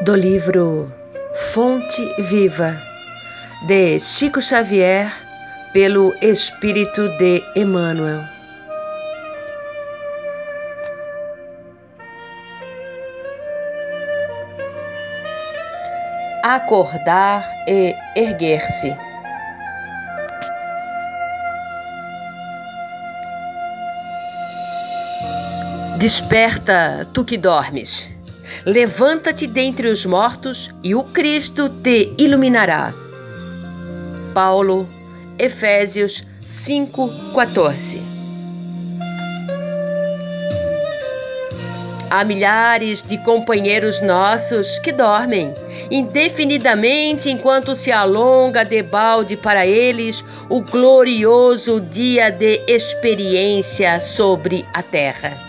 do livro Fonte Viva, de Chico Xavier, pelo Espírito de Emmanuel. Acordar e erguer-se. Desperta, tu que dormes. Levanta-te dentre os mortos e o Cristo te iluminará. Paulo, Efésios 5:14. Há milhares de companheiros nossos que dormem indefinidamente enquanto se alonga debalde para eles o glorioso dia de experiência sobre a terra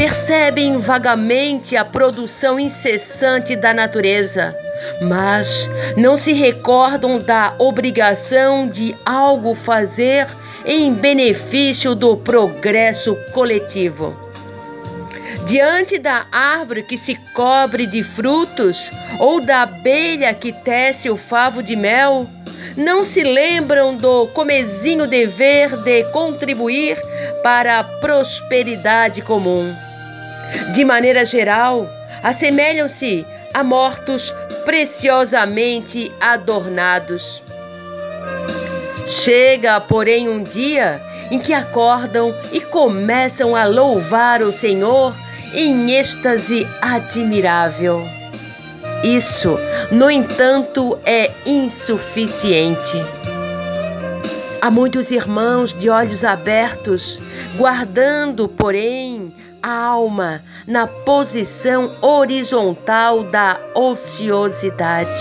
percebem vagamente a produção incessante da natureza, mas não se recordam da obrigação de algo fazer em benefício do progresso coletivo. Diante da árvore que se cobre de frutos ou da abelha que tece o favo de mel, não se lembram do comezinho dever de contribuir para a prosperidade comum. De maneira geral, assemelham-se a mortos preciosamente adornados. Chega, porém, um dia em que acordam e começam a louvar o Senhor em êxtase admirável. Isso, no entanto, é insuficiente. Há muitos irmãos de olhos abertos, guardando, porém, alma na posição horizontal da ociosidade.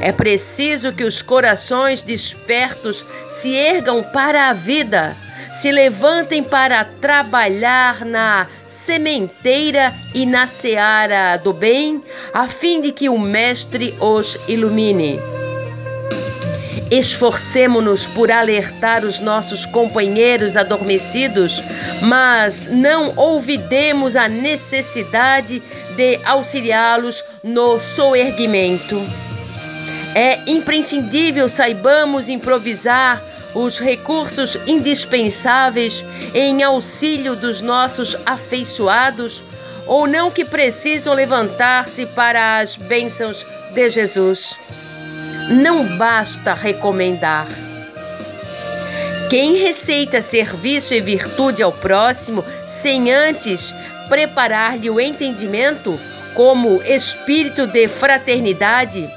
É preciso que os corações despertos se ergam para a vida, se levantem para trabalhar na sementeira e na seara do bem, a fim de que o Mestre os ilumine. Esforcemo-nos por alertar os nossos companheiros adormecidos, mas não ouvidemos a necessidade de auxiliá-los no soerguimento. É imprescindível saibamos improvisar os recursos indispensáveis em auxílio dos nossos afeiçoados ou não que precisam levantar-se para as bênçãos de Jesus não basta recomendar. Quem receita serviço e virtude ao próximo sem antes preparar-lhe o entendimento como espírito de fraternidade,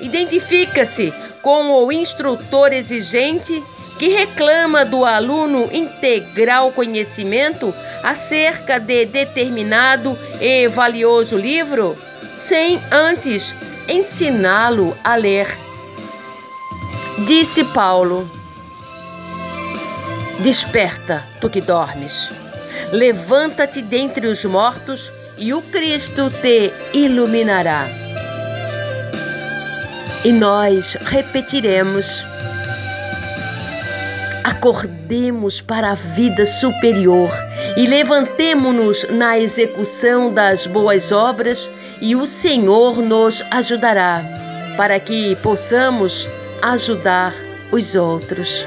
identifica-se com o instrutor exigente que reclama do aluno integral conhecimento acerca de determinado e valioso livro, sem antes ensiná-lo a ler. Disse Paulo: Desperta, tu que dormes. Levanta-te dentre os mortos e o Cristo te iluminará. E nós repetiremos: Acordemos para a vida superior e levantemo-nos na execução das boas obras, e o Senhor nos ajudará para que possamos ajudar os outros.